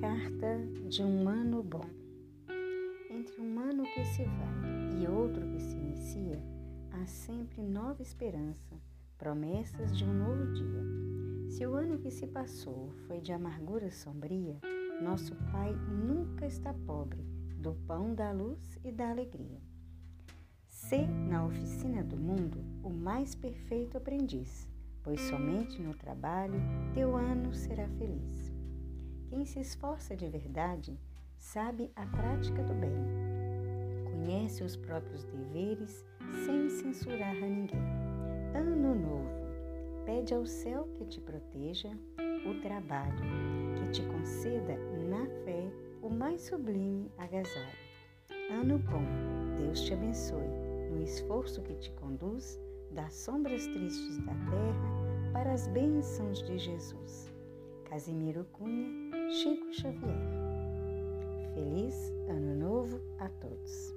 Carta de um ano bom. Entre um ano que se vai e outro que se inicia, há sempre nova esperança, promessas de um novo dia. Se o ano que se passou foi de amargura sombria, nosso Pai nunca está pobre do pão da luz e da alegria. Se na oficina do mundo o mais perfeito aprendiz, pois somente no trabalho teu ano será feliz. Quem se esforça de verdade sabe a prática do bem, conhece os próprios deveres sem censurar a ninguém. Ano novo, pede ao céu que te proteja o trabalho, que te conceda na fé o mais sublime agasalho. Ano bom, Deus te abençoe no esforço que te conduz das sombras tristes da terra para as bênçãos de Jesus. Casimiro Cunha, Chico Xavier. Feliz Ano Novo a todos!